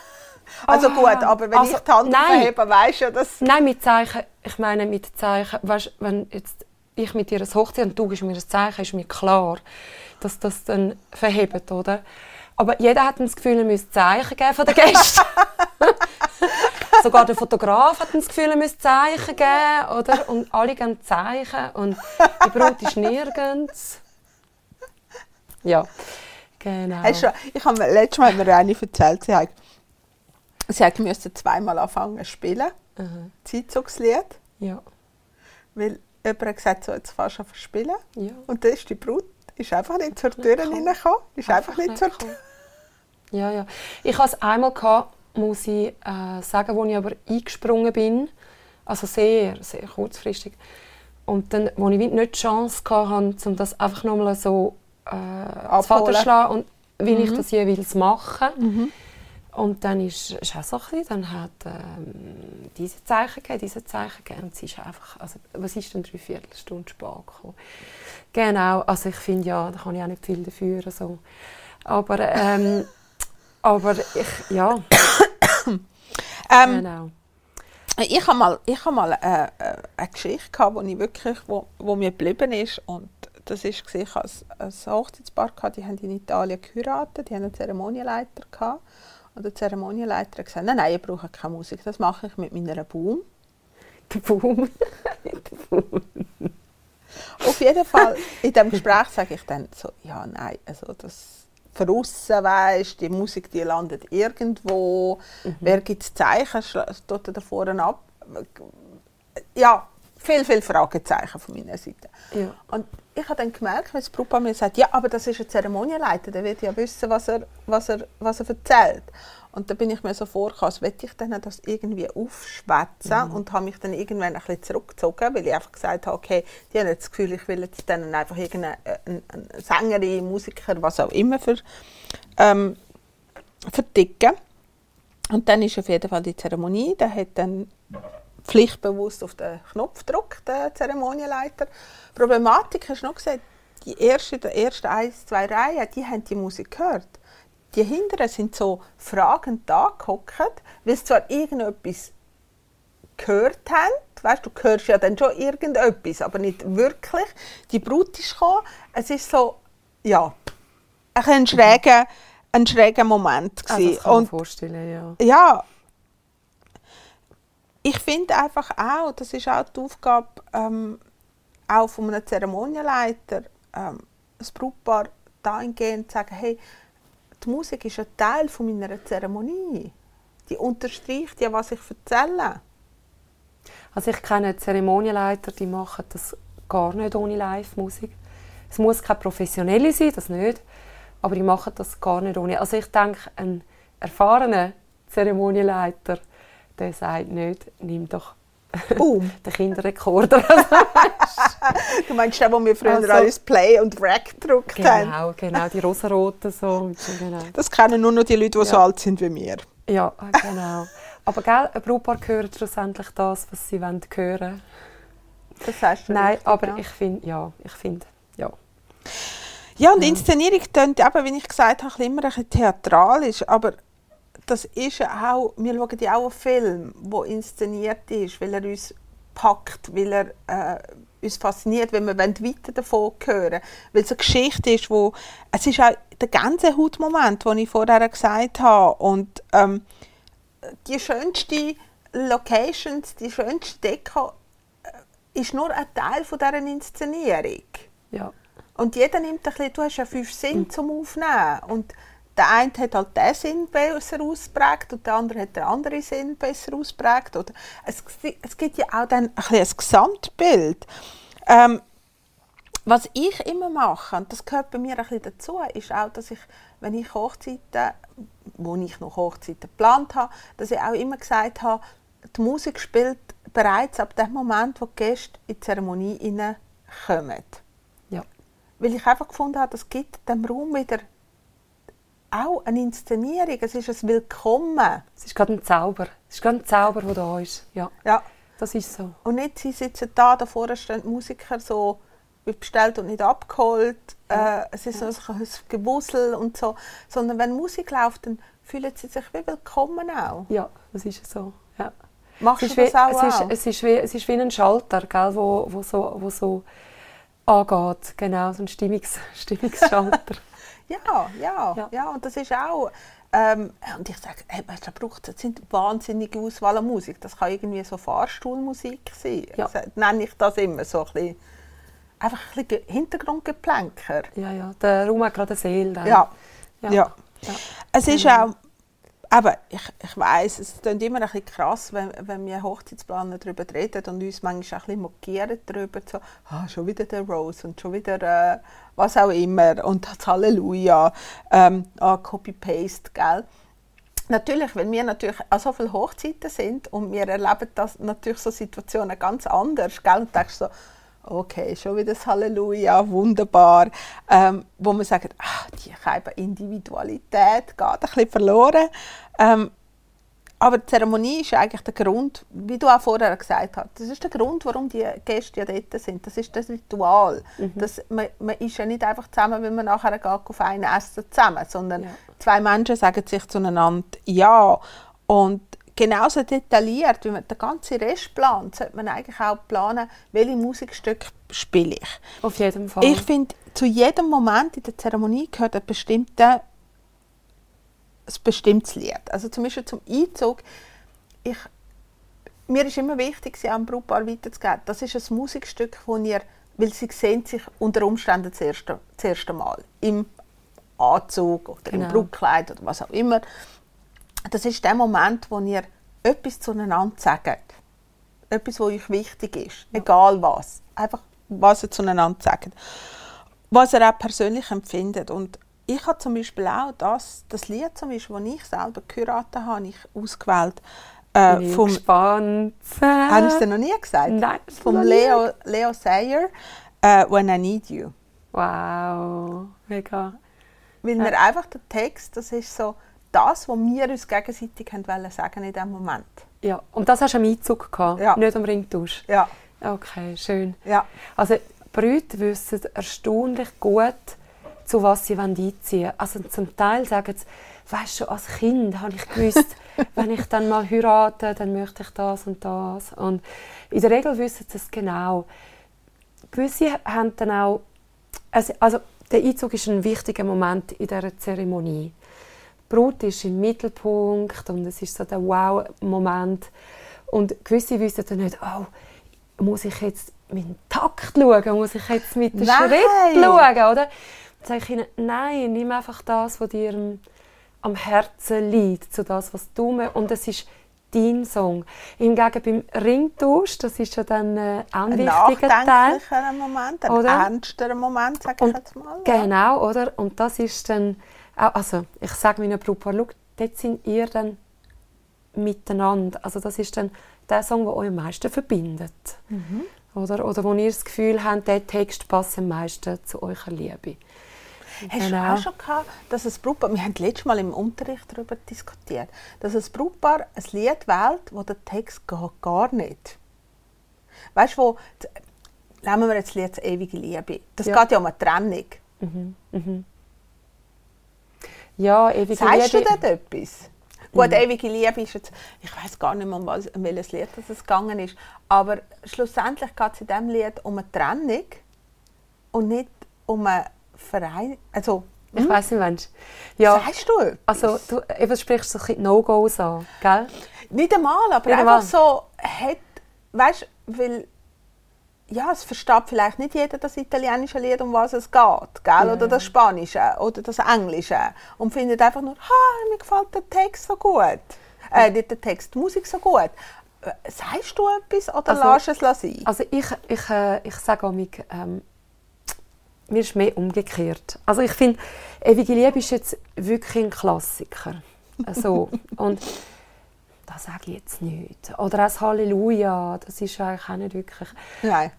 Also Ah, gut, aber wenn also, ich die Hand nein. aufhebe, weisst du ja, dass... Nein, mit Zeichen, ich meine mit Zeichen, weißt, wenn jetzt ich mit dir ein Hochzeit und du gibst mir ein Zeichen, ist mir klar, dass das dann verhebt, oder? Aber jeder hat das Gefühl, er müsse Zeichen geben von den Gästen. Sogar der Fotograf hat das Gefühl, er müsse Zeichen geben, oder? Und alle geben Zeichen und die Brut ist nirgends. Ja, genau. Hast du, ich habe mir, letztes Mal hat mir eine erzählt, sie hat, sie hat müssen zweimal anfangen zu spielen, Aha. Zeitzugslied, Ja, weil jemand hat gesagt, so, jetzt fährst du an spielen. ja. Und dann ist die Brut ist einfach nicht zur Tür gekommen. reingekommen. Ist einfach, nicht zur Tür. Ja, ja. Ich hatte es einmal, gehabt, muss ich äh, sagen, wo ich aber eingesprungen bin. Also sehr, sehr kurzfristig. Und dann, wo ich nicht die Chance hatte, um das einfach nochmal so äh, zu schlagen und wie ich das jeweils mache. Und dann ist es auch so, ein bisschen, dann hat ähm, diese Zeichen gegeben, diese Zeichen gegeben. Und sie ist einfach, also, was ist denn drei Viertelstunde spät gekommen? Genau, also ich finde, ja, da kann ich auch nicht viel dafür. So. Aber, ähm, aber ich, ja, Ähm, genau. Ich habe mal, ich habe mal äh, äh, eine Geschichte gehabt, wo ich wirklich, wo, wo mir geblieben ist und das ist gesehen, ich hatte ein, Hochzeitspaar gehabt, die haben in Italien geheiratet, die haben einen Zeremonienleiter gehabt und der Zeremonienleiter hat gesagt, nein, nein, ihr braucht keine Musik, das mache ich mit meiner Boom. Der Boom. Auf jeden Fall in dem Gespräch sage ich dann so, ja, nein, also das verrussen weisst, die Musik die landet irgendwo, wer gibt Zeichen, schla- dort da vorne ab. Ja, viel, viel Fragezeichen von meiner Seite. Ja. Und ich habe dann gemerkt, wenn das Brautpaar mir sagt, ja, aber das ist ein Zeremonienleiter, der wird ja wissen, was er, was er, was er erzählt. Und da bin ich mir so vorgekommen, als ich dann das irgendwie aufschwätzen und habe mich dann irgendwann ein bisschen zurückgezogen, weil ich einfach gesagt habe, okay, die haben jetzt das Gefühl, ich will jetzt dann einfach irgendeine eine, eine Sängerin, Musiker, was auch immer für ähm, verdicken. Und dann ist auf jeden Fall die Zeremonie, der hat dann pflichtbewusst auf den Knopf gedrückt, der Zeremonienleiter. Problematik, hast du noch gesagt, die ersten, die ersten ein, zwei Reihen, die haben die Musik gehört. Die hinteren sind so fragend da gehockt, weil sie zwar irgendetwas gehört haben, weißt, du hörst ja dann schon irgendetwas, aber nicht wirklich. Die Brut ist gekommen, es ist so, ja, ein schräger, ein schräger Moment gewesen. das kann man Und vorstellen, ja. ja, ich finde einfach auch, das ist auch die Aufgabe ähm, auch von einem Zeremonienleiter, ähm, das Brautpaar dahingehend zu sagen, hey, die Musik ist ein Teil von meiner Zeremonie. Die unterstreicht ja, was ich erzähle. Also ich kenne Zeremonienleiter, die machen das gar nicht ohne Live-Musik. Es muss keine professionelle sein, das nicht, aber die machen das gar nicht ohne. Also ich denke, ein erfahrener Zeremonienleiter, der sagt nicht, nimm doch Boom. den Kinderrekorder. Du meinst den, wo wir früher Also- alles Play und Rack gedruckt haben? genau, genau, die rosaroten so. Genau. Das kennen nur noch die Leute, die so Ja. alt sind wie wir. Ja, genau. Aber gell, ein Brautpaar hört schlussendlich das, was sie wollen hören Das heißt Nein, aber ich finde, ja, ich finde, ja. Ja, und Inszenierung klingt eben, wie ich gesagt habe, immer ein bisschen theatralisch, aber das ist ja auch, wir schauen ja auch einen Film, der inszeniert ist, weil er uns packt, weil er äh, uns fasziniert, wenn wir weiter davon hören Weil es eine Geschichte ist, wo, es ist auch der Gänsehautmoment, den ich vorher gesagt habe und ähm, die schönste Locations, die schönste Deko äh, ist nur ein Teil von dieser Inszenierung. ja. Und jeder nimmt ein bisschen, du hast ja fünf Sinne zum Aufnehmen. Und der eine hat halt diesen Sinn besser ausprägt und der andere hat den anderen Sinn besser ausprägt. Oder es, es gibt ja auch dann ein, ein Gesamtbild. Ähm, was ich immer mache, und das gehört bei mir ein bisschen dazu, ist auch, dass ich, wenn ich Hochzeiten, wo ich noch Hochzeiten geplant habe, dass ich auch immer gesagt habe, die Musik spielt bereits ab dem Moment, wo die Gäste in die Zeremonie hineinkommen. ja. Weil ich einfach gefunden habe, das gibt dem Raum wieder auch eine Inszenierung. Es ist ein Willkommen. Es ist gerade ein Zauber. Es ist gerade ein Zauber, der da ist. Ja, Ja. das ist so. Und nicht, sie sitzen da, da vorne stehen die Musiker so wie bestellt und nicht abgeholt. Äh, es ist so ein Gewusel und so. Sondern wenn Musik läuft, dann fühlen sie sich wie willkommen auch. Ja, das ist so. Ja. Machst Es du ist, wie, das auch? es, ist, auch? es, ist wie, es ist wie ein Schalter, gell, wo, wo, so, wo so angeht. Genau, so ein Stimmungs, Stimmungsschalter. Ja, ja, ja, Ja. und das ist auch. Ähm, und ich sage, hey, weißt da braucht es sind wahnsinnige Auswahl an Musik. Das kann irgendwie so Fahrstuhlmusik sein. Ja. So, nenne ich das immer so ein bisschen. Einfach ein bisschen Hintergrundgeplänker. ja, ja. Der Raum hat gerade eine Seele. Ja. ja. Ja. Es ist Genau. auch. Aber ich, ich weiss, es klingt immer ein bisschen krass, wenn, wenn wir Hochzeitsplaner darüber reden und uns manchmal auch ein bisschen mokieren darüber. So, ah, schon wieder der Rose und schon wieder äh, was auch immer und das Halleluja, ähm, ah, Copy-Paste, gell? Natürlich, weil wir natürlich an so vielen Hochzeiten sind und wir erleben das natürlich so Situationen ganz anders, gell? Und denkst so, okay, schon wieder das Halleluja, wunderbar. Ähm, wo man sagt, ah, die Individualität, geht ein bisschen verloren. Ähm, aber die Zeremonie ist eigentlich der Grund, wie du auch vorher gesagt hast, das ist der Grund, warum die Gäste ja dort sind. Das ist das Ritual. Das, man, man ist ja nicht einfach zusammen, wenn man nachher geht auf ein Essen zusammen, sondern Ja. zwei Menschen sagen sich zueinander Ja. Und genauso detailliert, wie man den ganzen Rest plant, sollte man eigentlich auch planen, welche Musikstücke spiele ich. Auf jeden Fall. Ich finde, zu jedem Moment in der Zeremonie gehört ein bestimmter, ein bestimmtes Lied. Also zum Beispiel zum Einzug, ich, mir ist immer wichtig, sie am Brautpaar weiterzugeben. Das ist ein Musikstück, wo ihr, weil sie sehen sich unter Umständen das erste, das erste Mal im Anzug oder im Genau. Brautkleid oder was auch immer. Das ist der Moment, wo ihr etwas zueinander sagt etwas, was euch wichtig ist, egal was. Einfach, was ihr zueinander sagt. Was ihr auch persönlich empfindet. Und ich habe zum Beispiel auch das, das Lied, zum Beispiel, das ich selber geheiratet habe, habe ich ausgewählt. Äh, Bin vom, gespannt. habe ich es dir noch nie gesagt? Nein, Vom. Leo, Leo Sayer, äh, «When I Need You». Wow, mega. Weil wir einfach der Text, das ist so das, was wir uns gegenseitig haben wollen sagen in diesem Moment. Ja, und das hast du am Einzug gehabt, Ja. nicht am Ringtausch. Ja, Okay, schön. ja. Also Brüder wissen erstaunlich gut, zu was sie einziehen wollen. Also zum Teil sagen sie, weißt du, als Kind habe ich gewusst, wenn ich dann mal heirate, dann möchte ich das und das. Und in der Regel wissen sie es genau. Gewisse haben dann auch, also, also der Einzug ist ein wichtiger Moment in dieser Zeremonie. Brut ist im Mittelpunkt und es ist so der Wow-Moment. Und gewisse wissen dann nicht, oh, muss ich jetzt dem Takt schauen, muss ich jetzt mit dem! Schritt schauen, oder? Dann sage ich ihnen, nein, nimm einfach das, was dir am- am Herzen liegt, zu das, was du möchtest. Und es ist dein Song. Hingegen beim Ringtausch, das ist ja dann äh, ein Ein wichtiger Teil. Moment, ein Oder? ernsterer Moment, sage ich jetzt mal. Genau, oder? Und das ist dann, also ich sage meinen Brautpaar, schau, dort sind ihr dann miteinander. Also das ist dann der Song, der euch am meisten verbindet. Mhm. Oder, oder wo ihr das Gefühl habt, der Text passt am meisten zu eurer Liebe. Hast du Genau. auch schon gehabt, dass ein Brautpaar, wir haben letztes Mal im Unterricht darüber diskutiert, dass ein Brautpaar ein Lied wählt, wo der Text geht gar nicht. Weißt du, wo, nehmen wir jetzt das Lied «Ewige Liebe». Das Ja. geht ja um eine Trennung. Ja, ewige Sagst du Liebe. dort etwas? Gut, «Ewige Liebe» ist jetzt, ich weiß gar nicht mehr, um, was, um welches Lied das es gegangen ist, aber schlussendlich geht es in diesem Lied um eine Trennung und nicht um einen Verein. Also, Ich weiss nicht, Mensch. Ja, sagst du etwas? also du eben sprichst so ein bisschen No-Gos an, gell? Nicht einmal, aber Nicht einfach einmal. so, hat, weißt, weil ja, es versteht vielleicht nicht jeder das italienische Lied, um was es geht, gell? oder das spanische oder das englische und findet einfach nur, ha, mir gefällt der Text so gut, äh, nicht der Text, die Musik so gut. Äh, Sagst du etwas oder Also- lässt es sein? Also ich, ich, äh, ich sage auch, ähm, mir ist mehr umgekehrt. Also ich finde, «Ewige Liebe» ist jetzt wirklich ein Klassiker. Also, und das sage ich jetzt nicht. Oder das «Halleluja», das ist eigentlich auch nicht wirklich... Nein.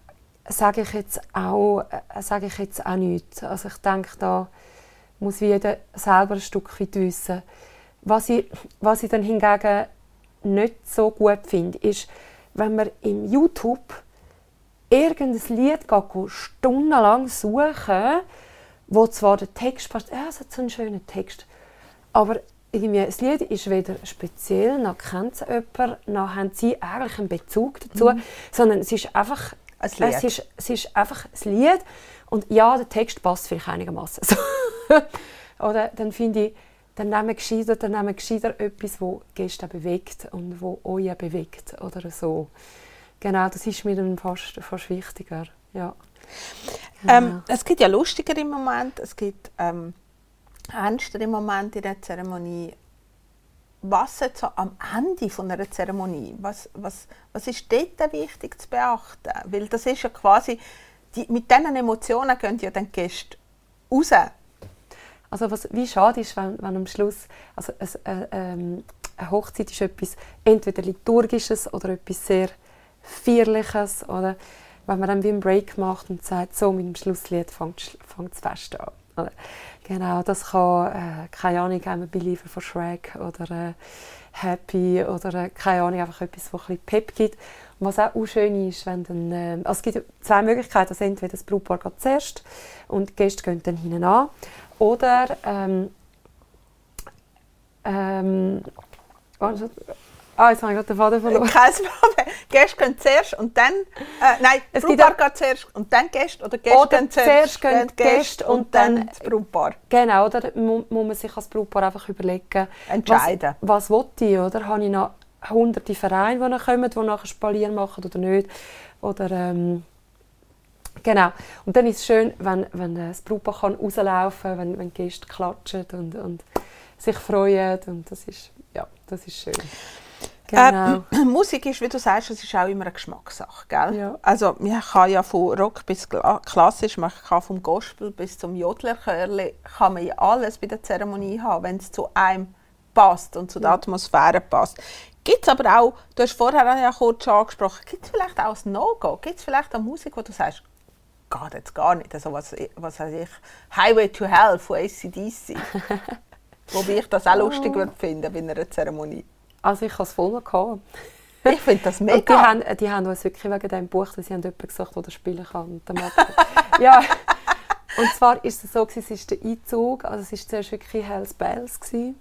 sage ich jetzt auch, äh, sage ich jetzt auch nicht. Also ich denke, da muss jeder selber ein Stück weit wissen. Was ich, was ich dann hingegen nicht so gut finde, ist, wenn man im YouTube irgendein Lied geht stundenlang suchen, wo zwar der Text passt, ja, es hat so einen schönen Text, aber das Lied ist weder speziell, noch kennt es jemand, noch haben sie eigentlich einen Bezug dazu, sondern es ist einfach Ein Lied. es ist, es ist einfach ein Lied und ja, der Text passt vielleicht einigermaßen. So. Oder dann finde ich, dann nehmen wir gescheiter, dann nehmen wir gescheiter etwas, das Gäste bewegt und wo euch bewegt oder so. Genau, das ist mir dann fast, fast wichtiger. Ja. Ähm, es gibt ja lustigere Momente, es gibt ähm, ernstere Momente in der Zeremonie. Was jetzt so am Ende einer Zeremonie, was, was, was ist dort wichtig zu beachten? Weil das ist ja quasi, die, mit diesen Emotionen gehen ja dann die Gäste raus. Also was wie schade ist, wenn, wenn am Schluss also es, äh, ähm, eine Hochzeit ist etwas entweder liturgisches oder etwas sehr feierliches oder wenn man dann wie einen Break macht und sagt, so mit dem Schlusslied fängt das Fest an. Oder? Genau, das kann äh, keine Ahnung, I'm Believer von Shrek oder äh, Happy oder äh, keine Ahnung, einfach etwas, das ein Pep gibt. Und was auch, schön ist, wenn dann, äh, also es gibt zwei Möglichkeiten, also entweder das Brautpaar geht zuerst und die Gäste gehen dann hinten an oder ähm, ähm, ah, jetzt habe ich gerade den Faden verloren. Kein Problem. Gäste gehen zuerst und dann, äh, nein, Es gibt Brautpaar geht zuerst und dann Gäste oder Gäste Oder gehen zuerst gehen Gäste und dann- das Brautpaar. Genau, oder mu- muss man sich als Brautpaar einfach überlegen, Entscheiden. Was, was will ich, oder? Habe ich noch hunderte Vereine, die kommen, die nachher Spalier machen oder nicht? Oder, ähm, genau. Und dann ist es schön, wenn, wenn das Brautpaar kann rauslaufen kann, wenn, wenn Gäste klatschen und, und sich freuen. Und das ist, ja, das ist schön. Genau. Äh, Musik ist, wie du sagst, es ist auch immer eine Geschmackssache, gell? Ja. Also man kann ja von Rock bis Kla- klassisch, man kann vom Gospel bis zum Jodlerchörli, kann man ja alles bei der Zeremonie haben, wenn es zu einem passt und zu der Atmosphäre passt. Gibt es aber auch, du hast vorher ja kurz angesprochen, gibt es vielleicht auch ein No-Go? Gibt es vielleicht auch Musik, wo du sagst, geht jetzt gar nicht, also was, was weiß ich, Highway to Hell von ACDC. Wobei ich das auch lustig würde finden bei einer Zeremonie. Also ich habe es voll noch gehabt. Ich finde das Und die mega. haben, die haben uns wirklich wegen diesem Buch, dass sie haben jemanden gesucht, der das spielen kann. Ja. und zwar ist es so, es ist der Einzug, also es war zuerst wirklich Hells Bells. Gewesen.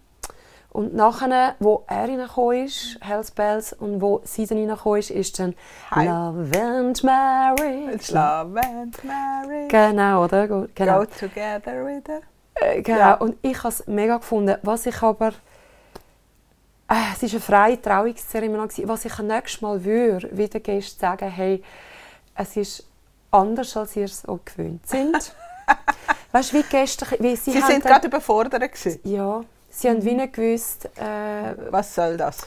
Und nachher, wo er reingekommen ist, Hells Bells, und wo sie dann reingekommen ist, ist dann Hi. Love and Marriage. Love and marriage. Genau, oder? Genau. Go together with her. Äh, genau. Ja. Und ich habe es mega gefunden. Was ich aber. Äh, es war eine freie Trauungszeremonie. Was ich nächstes Mal würde, wieder Gäste sagen, hey, es ist anders, als ihr es auch gewöhnt sind. weißt du, wie Gäste. Wie sie Sie haben sind dann- gerade überfordert. Gewesen. Ja, sie haben wie nicht gewusst, äh, Was soll das?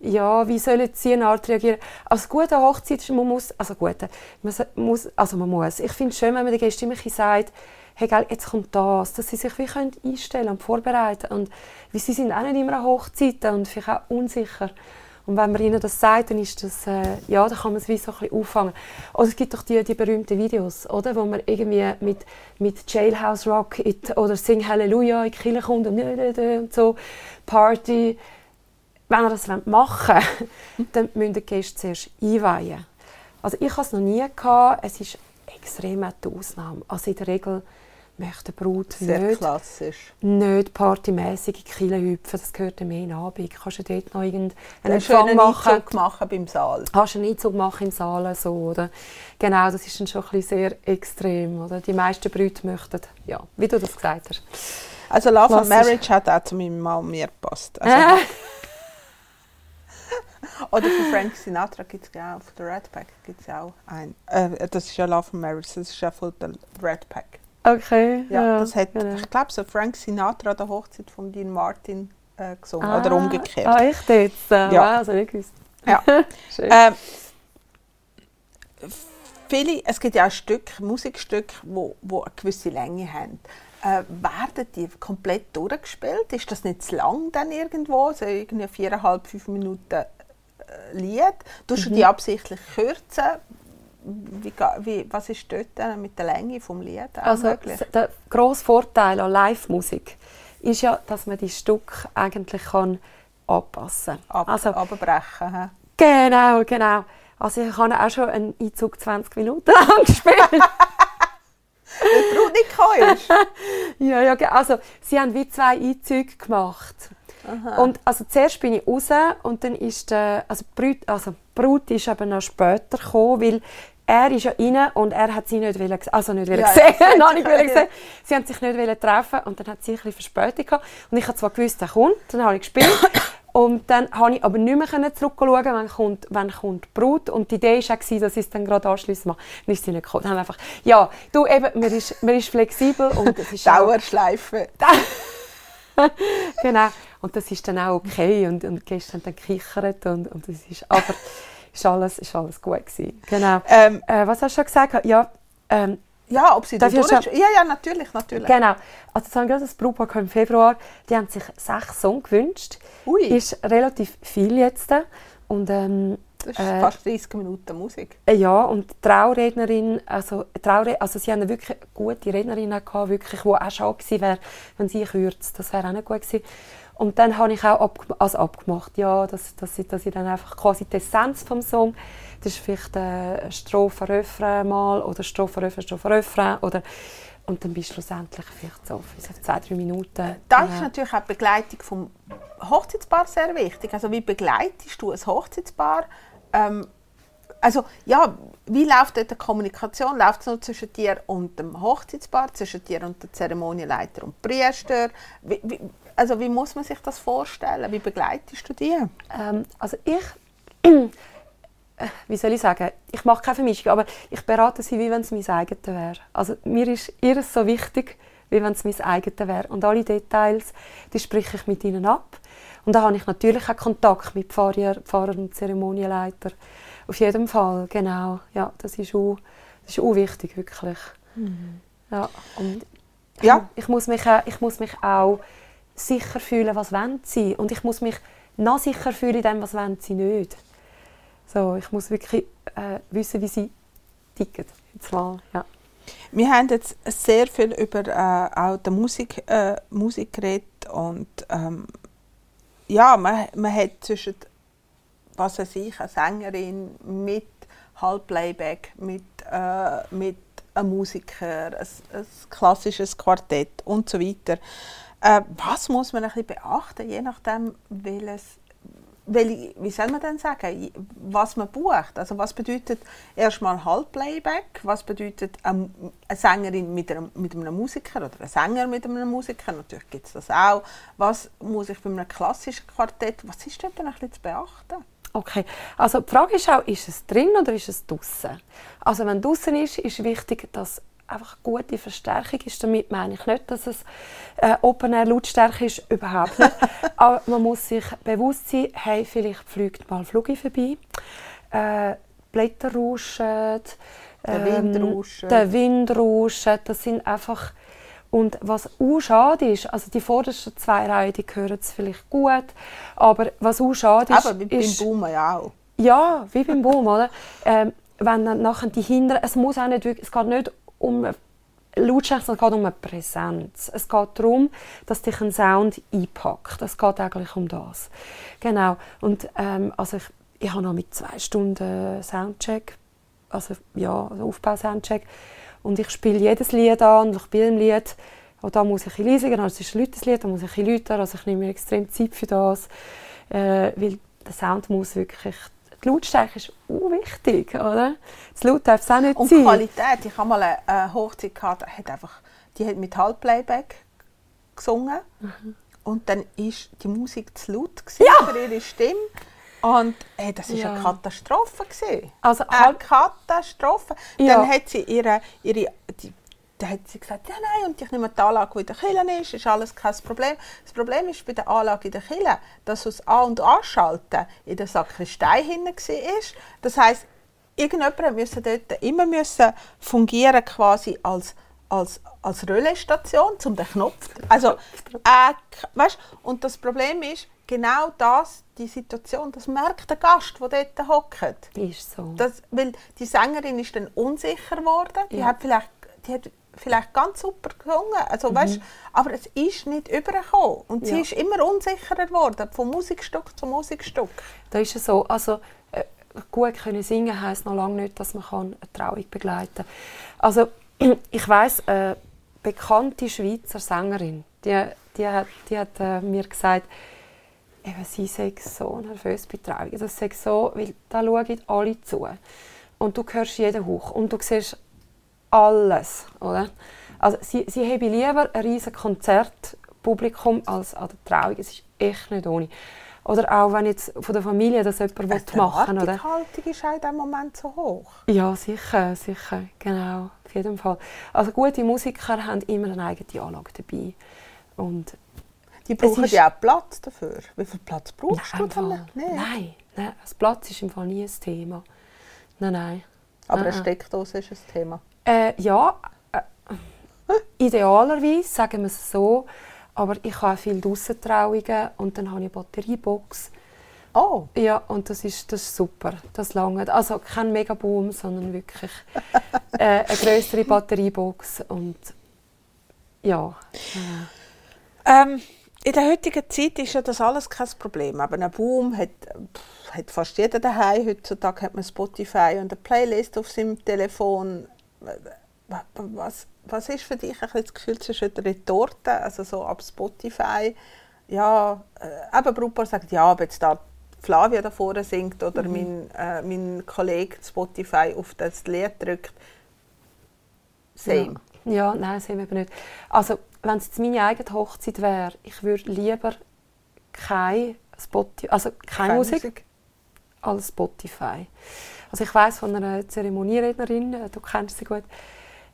ja, wie sollen sie eine Art reagieren? Als gute Hochzeit, ist- man muss, also gute, man muss, also man muss. Ich finde es schön, wenn man den Gästen immer sagt, hey, gell, jetzt kommt das, dass sie sich wie können einstellen und vorbereiten und wie sie sind auch nicht immer an Hochzeiten und vielleicht auch unsicher. Und wenn man ihnen das sagt, dann ist das, äh, ja, dann kann man es wie so ein bisschen auffangen. Oder es gibt doch die, die berühmten Videos, oder, wo man irgendwie mit, mit Jailhouse Rock die, oder Sing Halleluja in die Kirche kommt und, so, Party, wenn ihr das machen wollt, dann müsst ihr die Gäste zuerst einweihen. Also ich hatte es noch nie. Gehabt. Es ist extrem die Ausnahme. Also in der Regel möchte Brut Sehr nicht, klassisch. nicht partymässig in die Kirche hüpfen. Das gehört mehr in den Abend. Kannst du dort noch irgendeinen Einen Empfang machen? Einzug machen beim Saal. Kannst du einen Einzug machen im Saal so, oder? Genau, das ist dann schon ein sehr extrem. Oder? Die meisten Brüder möchten, ja, wie du das gesagt hast. Also Love and. Marriage hat auch zu meinem Mann mir gepasst. Also, oder von Frank Sinatra gibt es ja auch, von der Red Pack gibt es auch einen. Äh, das ist ja Love and Marriage, das ist ja von der Red Pack. Okay, Ja, das hat, genau. ich glaube, so Frank Sinatra an der Hochzeit von Dean Martin äh, gesungen. Ah, Oder umgekehrt. Ah, echt jetzt? Äh, Ja. Wow, also nicht gewusst. Ja. Ähm, viele, es gibt ja auch Stücke, Musikstücke, wo, wo eine gewisse Länge haben. Äh, werden die komplett durchgespielt? Ist das nicht zu lang dann irgendwo? So irgendwie viereinhalb, fünf Minuten äh, Lied? Tust du die absichtlich kürzen? Wie, wie, was ist dort dann mit der Länge vom Lied Also möglich? der grosse Vorteil an Live-Musik ist ja, dass man die Stücke eigentlich kann anpassen kann. Ab, Also, abbrechen. genau, genau. Also ich habe auch schon einen Einzug 20 Minuten lang gespielt. Die Brut nicht ja, ja, also sie haben wie zwei Einzüge gemacht. Und also zuerst bin ich raus und dann ist der, also die Brut, also die Brut ist aber noch später gekommen, weil er ist ja rein und er hat sie nicht wollen, also nicht wollen Ja, sehen, ja, noch nicht wollen sehen. Sie haben sich nicht wollen treffen und dann hat sie ein bisschen Verspätung gehabt. Und ich habe zwar gewusst, er kommt, dann habe ich gespielt. Und dann habe ich aber nicht mehr zurückschauen, wann kommt, wann kommt die Brut. Und die Idee war auch, dass ich es dann gerade anschliessend mache. Dann ist sie nicht gekommen. Dann einfach, ja, du eben, man ist, man ist flexibel und es ist Dauerschleife. genau. Und das ist dann auch okay. Und, und haben dann gekichert und, und es ist, aber ist alles, ist alles gut gewesen. Genau. Ähm, Äh, was hast du schon gesagt? Ja, ähm, ja, ob sie da Darf ich durch... schon- Ja, ja, natürlich, natürlich. genau. Also das haben gerade das Brautpaar im Februar. Die haben sich sechs Songs gewünscht. Ui, Ist relativ viel jetzt. Und ähm, das ist äh, fast 30 Minuten Musik. Äh, Ja, und die Traurednerin, also, Traure, also sie haben eine wirklich gute Rednerin gehabt, wirklich, die auch schade gewesen wäre, wenn sie kürzt. Das wäre auch nicht gut gewesen. Und dann habe ich auch abgem also abgemacht, ja, dass, dass, ich, dass ich dann einfach quasi die Essenz vom Song, das ist vielleicht äh, Strophe, Refrain mal oder Strophe, Refrain, Strophe, Refrain oder und dann bist du schlussendlich vielleicht so für zwei, drei Minuten. Da ist Ja. natürlich auch die Begleitung vom Hochzeitspaar sehr wichtig. Also wie begleitest du ein Hochzeitspaar? Ähm, also ja, wie läuft dort die Kommunikation? Läuft es nur zwischen dir und dem Hochzeitspaar, zwischen dir und dem Zeremonienleiter und Priester? Wie, wie, also wie muss man sich das vorstellen? Wie begleitest du die? Ähm, also ich, äh, wie soll ich sagen, ich mache keine Vermischung, aber ich berate sie, wie wenn es mein eigenes wäre. Also mir ist ihres so wichtig, wie wenn es mein eigenes wäre. Und alle Details, die spreche ich mit ihnen ab. Und da habe ich natürlich auch Kontakt mit Pfarrer, Pfarrer und Zeremonienleiter. Auf jeden Fall, genau. Ja, das ist auch, das ist auch wichtig, wirklich. Mhm. Ja, und Ja. ich muss, mich, ich muss mich auch sicher fühlen, was wollen sie. Und ich muss mich noch sicher fühlen in dem, was sie nicht. So, ich muss wirklich äh, wissen, wie sie ticken. Jetzt mal, ja. Wir haben jetzt sehr viel über äh, auch die Musik, äh, Musik geredet und ähm, ja, man, man hat zwischen, was weiß ich, eine Sängerin mit Halbplayback, mit, äh, mit einem Musiker, ein, ein klassisches Quartett und so weiter. Äh, was muss man ein bisschen beachten, je nachdem, welches welche, wie soll man denn sagen, was man bucht? Also was bedeutet erstmal Halbplayback? Was bedeutet eine, eine Sängerin mit einem, mit einem Musiker oder ein Sänger mit einem Musiker? Natürlich gibt es das auch. Was muss ich bei einem klassischen Quartett, was ist dann ein bisschen zu beachten? Okay, also die Frage ist auch, ist es drin oder ist es draußen? Also wenn draußen ist, ist wichtig, dass einfach gute Verstärkung ist. Damit meine ich nicht, dass es äh, Open Air Lautstärke ist, überhaupt nicht. Aber man muss sich bewusst sein, hey, vielleicht fliegt mal Flugi vorbei, äh, Blätter rauschen, Der Wind rauscht. der Wind rauscht. Das sind einfach und was auch schade ist, also die vordersten zwei Reihen, die hören es vielleicht gut, aber was auch schade ist, Aber wie beim ist Boomen ja auch. ja, wie beim Boom, oder? Ähm, wenn dann nachher die hinteren, es muss auch nicht wirklich, es geht nicht um Lautstärke, es geht um eine Präsenz. Es geht darum, dass dich ein Sound einpackt. Es geht eigentlich um das. Genau. Und ähm, also ich, ich habe noch mit zwei Stunden Soundcheck, also ja, also Aufbau-Soundcheck. Und ich spiele jedes Lied an und ich spiele ein Lied, und da muss ich leise, also es ist ein lautes Lied, da muss ich lauter, also ich nehme mir extrem Zeit für das, äh, weil der Sound muss wirklich, die Lautstärke ist auch wichtig, oder? Das Laut darf es auch nicht Und sein. Qualität, ich habe mal eine, Hochzeit gehabt, die hat, einfach, die hat mit Halbplayback gesungen Mhm. und dann ist die Musik zu laut gewesen für ihre Stimme und hey, das war Ja. eine Katastrophe. Gewesen. Also eine Katastrophe. Ja. Dann hat sie ihre, ihre die, dann hat sie gesagt, ja nein, und ich nehme die Anlage, die in der Kille ist, ist alles kein Problem. Das Problem ist bei der Anlage in der Kille, dass das A- und Anschalten in der Sakristei hinten war. Das heisst, irgendjemand musste dort immer müssen fungieren quasi als, als, als Relaisstation, um den Knopf... Also, äh, weißt, und das Problem ist, genau das, die Situation, das merkt der Gast, der dort hockt. Ist so. Das, weil die Sängerin ist dann unsicher geworden. Die Ja. hat vielleicht, die hat vielleicht ganz super gesungen, also, weißt, aber es ist nicht übergekommen. Und sie Mhm. Ja. ist immer unsicherer geworden, von Musikstück zu Musikstück. Da ist es so. Also, äh, gut können singen heisst noch lange nicht, dass man kann eine Trauung begleiten kann. Also, ich weiss, eine bekannte Schweizer Sängerin, die, die hat, die hat äh, mir gesagt, eben, sie sei so nervös bei Trauungen. Das sei so, weil da schauen alle zu. Und du hörst jeden Hauch und du siehst alles, oder? Also sie, sie haben lieber ein riesiges Konzertpublikum als an der Trauung. Es ist echt nicht ohne. Oder auch wenn jetzt von der Familie das jemand Also will die machen oder? Erwartungshaltung ist auch in diesem Moment so hoch. Ja, sicher, sicher, genau, auf jeden Fall. Also gute Musiker haben immer eine eigene Anlage dabei. Und Die brauchen ja auch Platz dafür. Wie viel Platz brauchst Nein, du dann? Nee. Nein, nein, das Platz ist im Fall nie ein Thema. Nein, nein. Aber eine Nein. Steckdose ist ein Thema. Äh, ja, äh, idealerweise, sagen wir es so. Aber ich habe viele Draussen-Trauungen und dann habe ich eine Batteriebox. Oh, Ja, und das ist, das ist super. Das lange. Also kein Megaboom, sondern wirklich äh, eine größere Batteriebox. Und ja, Ähm, in der heutigen Zeit ist ja das alles kein Problem. Aber ein Boom hat, pff, hat fast jeder daheim. Heutzutage hat man Spotify und eine Playlist auf seinem Telefon. Was, was ist für dich ein das Gefühl zwischen der Retorte, also so ab Spotify? Ja, äh, eben Brautpaar sagt, ja, ob jetzt da Flavia da vorne singt oder mein, äh, mein Kollege Spotify auf das Lied drückt. Same. Ja, ja nein, sehen wir eben nicht. Also, wenn es jetzt meine eigene Hochzeit wäre, ich würde lieber keine Spotify, also keine, Musik, als Spotify. Also ich weiß von einer Zeremonierednerin, äh, du kennst sie gut,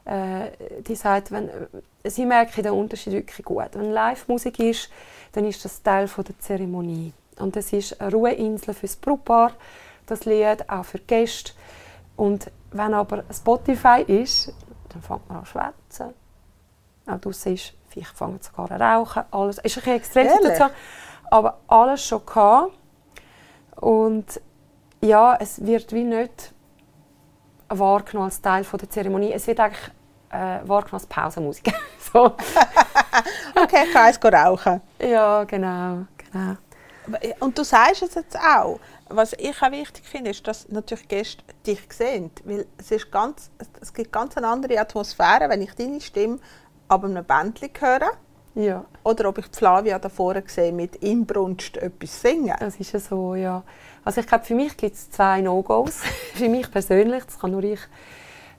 äh, die sagt, wenn, sie merken den Unterschied wirklich gut. Wenn Live-Musik ist, dann ist das Teil von der Zeremonie. Und es ist eine Ruheinsel für das Brautpaar, das Lied, auch für Gäste. Und wenn aber Spotify ist, dann fängt man an zu schwätzen. Auch draussen ist, vielleicht fangen sogar an rauchen. Alles. Es ist eine Extremsituation. Aber alles schon gehabt. Und ja, es wird wie nicht wahrgenommen als Teil der Zeremonie. Es wird eigentlich äh, wahrgenommen als Pausenmusik. so. okay, ich kann eins rauchen. Ja, genau, genau. Und du sagst es jetzt auch. Was ich auch wichtig finde, ist, dass natürlich Gäste dich sehen. Weil es, ist ganz, es gibt ganz eine andere Atmosphäre, wenn ich deine Stimme ab einem Bändchen höre. Ja. Oder ob ich Flavia da vorne sehe mit Inbrunst etwas singen. Das ist ja so, ja. Also ich glaube, für mich gibt es zwei No-Gos. für mich persönlich, das kann nur ich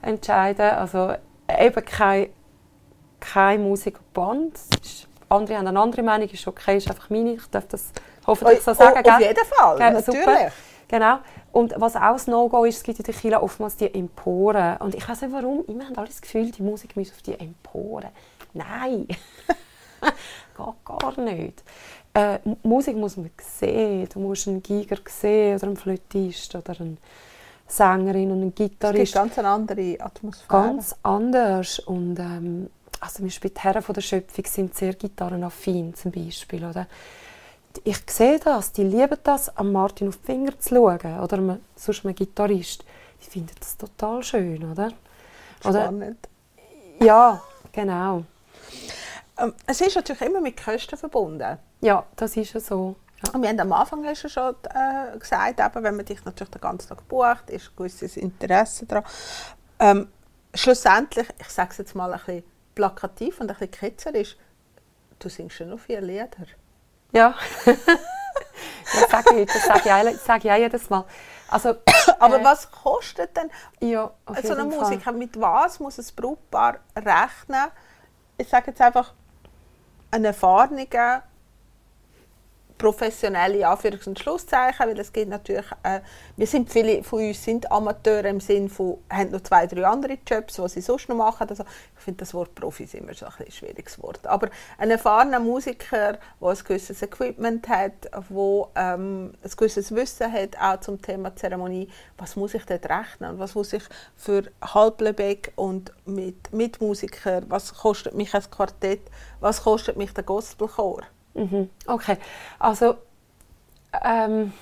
entscheiden. Also eben kein, kein Musikband. Andere haben eine andere Meinung, ist okay, ist einfach meine. Ich darf das hoffentlich so sagen. Oh, auf jeden Fall, ja, natürlich. Super. Genau. Und was auch ein No-Go ist, es gibt in der Kirche oftmals die Emporen. Und ich weiß nicht warum, immer haben alle das Gefühl, die Musik muss auf die Emporen. Nein, geht gar nicht. Äh, Musik muss man sehen. Du musst einen Giger sehen oder einen Flötist oder einen Sängerin und einen Gitarrist. Es gibt ganz eine andere Atmosphäre. Ganz anders. Und, ähm, also zum Beispiel die Herren von der Schöpfung sind sehr gitarrenaffin zum Beispiel. Oder? Ich sehe das, die lieben das, am Martin auf die Finger zu schauen. Oder sonst ein Gitarrist. Die finden das total schön, oder? Spannend. Oder, ja, genau. Ähm, es ist natürlich immer mit Kosten verbunden. Ja, das ist ja so. Ja. Und wir haben am Anfang schon äh, gesagt, eben, wenn man dich natürlich den ganzen Tag bucht, ist ein gewisses Interesse daran. Ähm, schlussendlich, ich sage es jetzt mal ein bisschen plakativ und ein bisschen ketzerisch, du singst ja noch vier Lieder. Ja. das sage ich, das sage ich, sage ich auch jedes Mal. Also, Aber äh, was kostet denn ja, so eine Musik? Fall. Mit was muss ein Brautpaar rechnen? Ich sage jetzt einfach, ein erfahrener professionelle Anführungs- und Schlusszeichen, weil es gibt natürlich, äh, wir sind viele von uns sind Amateure im Sinne von, haben noch zwei, drei andere Jobs, die sie sonst noch machen. Also, ich finde das Wort Profis immer so ein, ein schwieriges Wort. Aber ein erfahrener Musiker, der ein gewisses Equipment hat, der ähm, ein gewisses Wissen hat, auch zum Thema Zeremonie, was muss ich dort rechnen? Was muss ich für Halblebeck und mit, mit Musiker, was kostet mich ein Quartett, was kostet mich der Gospelchor? Mhm. Okay, also ähm,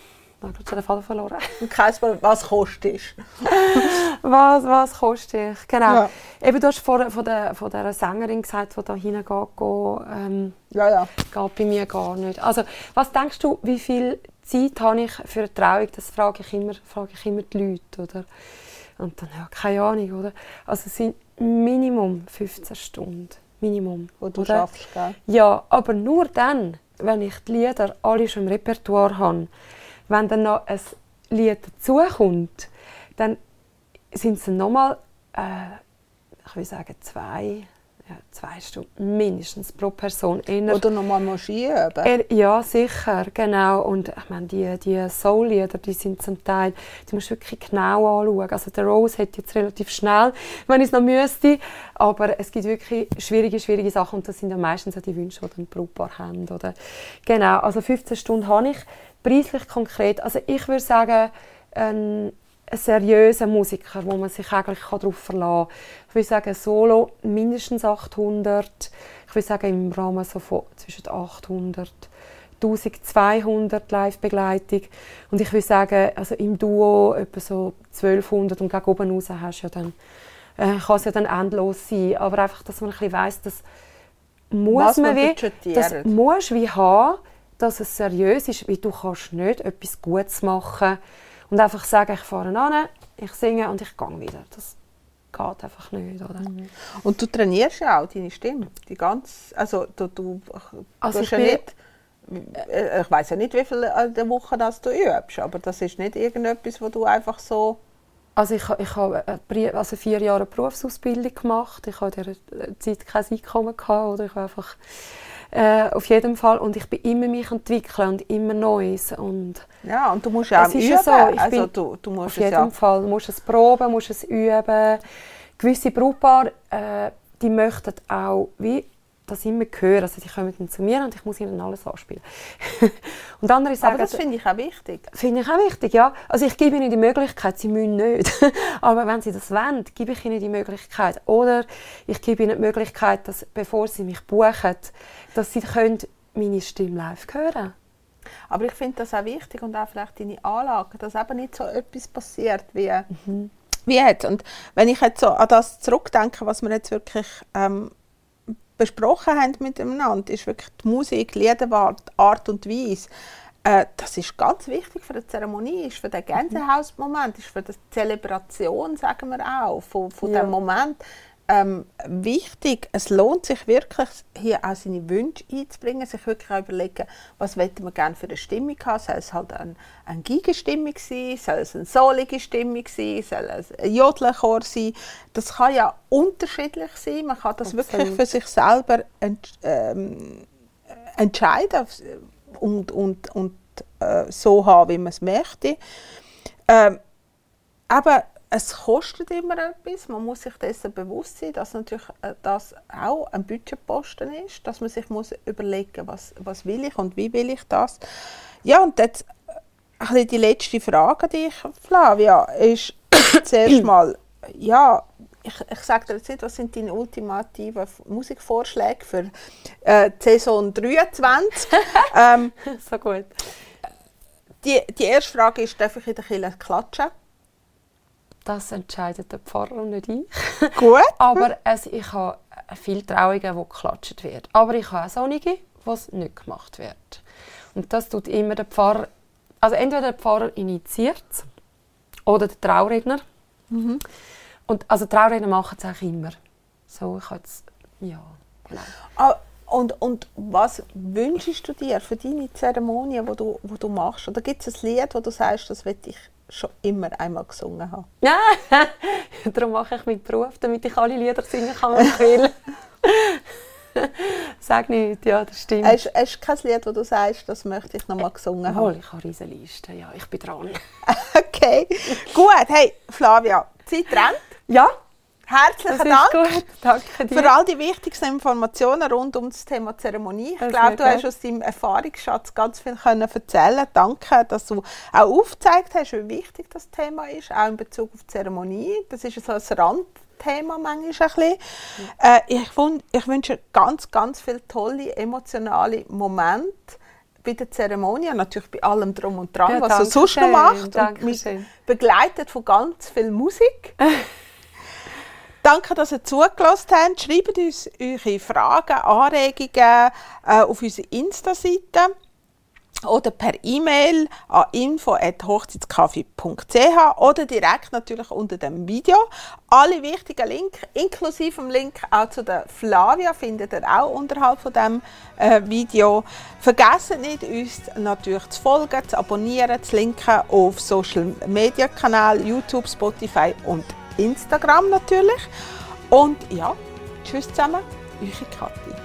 ich habe den Faden verloren. Kein Problem. Was kostet was, was kostet ich? Genau. Ja. Eben, du hast vor, von, der, von der Sängerin gesagt, die da hingeht, ähm, ja, ja. geht bei mir gar nicht. Also, was denkst du, wie viel Zeit habe ich für eine Trauung? Das frage ich immer, frage ich immer die Leute. Oder? Und dann, ja, keine Ahnung, oder? Also, es sind Minimum 15 Stunden. Minimum. Wo du oder? schaffst, gell? Ja, aber nur dann, wenn ich die Lieder alle schon im Repertoire habe. Wenn dann noch ein Lied dazukommt, dann sind es nochmal, äh, ich will sagen, zwei, ja, zwei Stunden mindestens pro Person. Eher, Oder nochmal marschieren? Ja, sicher, genau. Und ich meine, die, die Soul-Lieder, die sind zum Teil, die musst du wirklich genau anschauen. Also der Rose hat jetzt relativ schnell, wenn ich es noch müsste, aber es gibt wirklich schwierige, schwierige Sachen und das sind ja meistens auch die Wünsche, die ein Brautpaar haben. Oder? Genau, also 15 Stunden habe ich. Preislich konkret, also ich würde sagen, ein ein seriöser Musiker, wo man sich eigentlich darauf verlassen kann. Ich würde sagen, Solo mindestens 800. Ich würde sagen, im Rahmen so von zwischen 800 1200 Live-Begleitung. Und ich würde sagen, also im Duo etwa so 1200 und gegen oben raus hast ja dann, äh, kann es ja dann endlos sein. Aber einfach, dass man ein bisschen weiss, dass muss man, man wie, das muss wie haben, dass es seriös ist, weil du kannst nicht etwas Gutes machen und einfach sagen, ich fahre an, ich singe und ich gehe wieder. Das geht einfach nicht. Oder? Mhm. Und du trainierst ja auch deine Stimme. Die ganz, also du, du, also du ja nicht, äh, ich weiß ja nicht, wie viele in der Woche das du übst, aber das ist nicht irgendetwas, wo du einfach so... Also ich, ich habe also vier Jahre Berufsausbildung gemacht. Ich habe in dieser Zeit kein Einkommen gehabt, oder ich habe einfach äh, auf jeden Fall. Und ich bin immer mich entwickeln und immer Neues. Und ja, und du musst ja auch üben. Ja so. also du, du musst auf jeden ja. Fall. Du musst es proben, musst es üben. gewisse Brautpaare, äh, die möchten auch wie das immer hören. Also die kommen dann zu mir und ich muss ihnen alles anspielen. und andere sagen, Aber das finde ich auch wichtig. Finde ich auch wichtig, ja. Also ich gebe ihnen die Möglichkeit, sie müssen nicht. Aber wenn sie das wollen, gebe ich ihnen die Möglichkeit. Oder ich gebe ihnen die Möglichkeit, dass, bevor sie mich buchen, dass sie können meine Stimme live hören Aber ich finde das auch wichtig und auch vielleicht deine Anlagen, dass eben nicht so etwas passiert wie, mhm. wie jetzt. Und wenn ich jetzt so an das zurückdenke, was wir jetzt wirklich ähm, besprochen haben miteinander, ist wirklich die Musik, Liederwahl, Art und Weise. Äh, das ist ganz wichtig für die Zeremonie, ist für den Gänsehausmoment, ist für die Zelebration, sagen wir auch, von, von ja. dem Moment ähm, wichtig. Es lohnt sich wirklich, hier auch seine Wünsche einzubringen, sich wirklich auch überlegen, was möchte man gerne für eine Stimmung haben. Soll es halt eine, eine Gigenstimmung sein? Soll es eine solige Stimmung sein? Soll es ein Jodlerchor sein? Das kann ja unterschiedlich sein. Man kann das Absolut. wirklich für sich selber ent, ähm, entscheiden und, und, und äh, so haben, wie man es möchte. Ähm, aber es kostet immer etwas. Man muss sich dessen bewusst sein, dass natürlich äh, das auch ein Budgetposten ist, dass man sich muss überlegen was, was will ich und wie will ich das. Ja, und jetzt ein die letzte Frage, die ich, Flavia, ist zuerst mal, ja, ich, ich sage dir jetzt nicht, was sind deine ultimativen Musikvorschläge für äh, die Saison 23? ähm, so gut. Die, die erste Frage ist, darf ich in der Kirche klatschen? Das entscheidet der Pfarrer und nicht ich. Gut. Aber also, ich habe viele Trauungen, wo geklatscht wird. Aber ich habe auch sonnige, wo es nicht gemacht wird. Und das tut immer der Pfarrer, also entweder der Pfarrer initiiert oder der Trauredner. Mhm. Und also Trauredner machen es auch immer. So, ich jetzt, ja, genau. Ah, und, und was wünschst du dir für deine Zeremonie, die du, wo du machst? Oder gibt es ein Lied, wo du sagst, das will ich schon immer einmal gesungen habe. Ja, darum mache ich meinen Beruf, damit ich alle Lieder singen kann, die ich will. Sag nicht, ja, das stimmt. Hast, du kein Lied, wo du sagst, das möchte ich noch mal gesungen haben? Wohl, ich habe eine Liste, ja, ich bin dran. okay, gut. Hey, Flavia, Zeit rennt. Ja. Herzlichen Dank gut. Danke dir. für all die wichtigsten Informationen rund um das Thema Zeremonie. Ich glaube, du hast aus deinem Erfahrungsschatz ganz viel können erzählen. Danke, dass du auch aufgezeigt hast, wie wichtig das Thema ist, auch in Bezug auf die Zeremonie. Das ist so ein Randthema manchmal ein bisschen. Äh, ich, ich wünsche ganz, ganz viele tolle, emotionale Momente bei der Zeremonie, natürlich bei allem drum und dran, ja, was du sonst noch machst. Und begleitet von ganz viel Musik. Danke, dass ihr zugelassen habt. Schreibt uns eure Fragen, Anregungen äh, auf unsere Insta-Seite oder per E-Mail an info.hochzeitskaffee.ch oder direkt natürlich unter dem Video. Alle wichtigen Links, inklusive dem Link auch zu der Flavia, findet ihr auch unterhalb von dem äh, Video. Vergessen nicht, uns natürlich zu folgen, zu abonnieren, zu linken auf Social Media Kanal, YouTube, Spotify und Instagram natürlich. Und ja, tschüss zusammen, eure Kathi.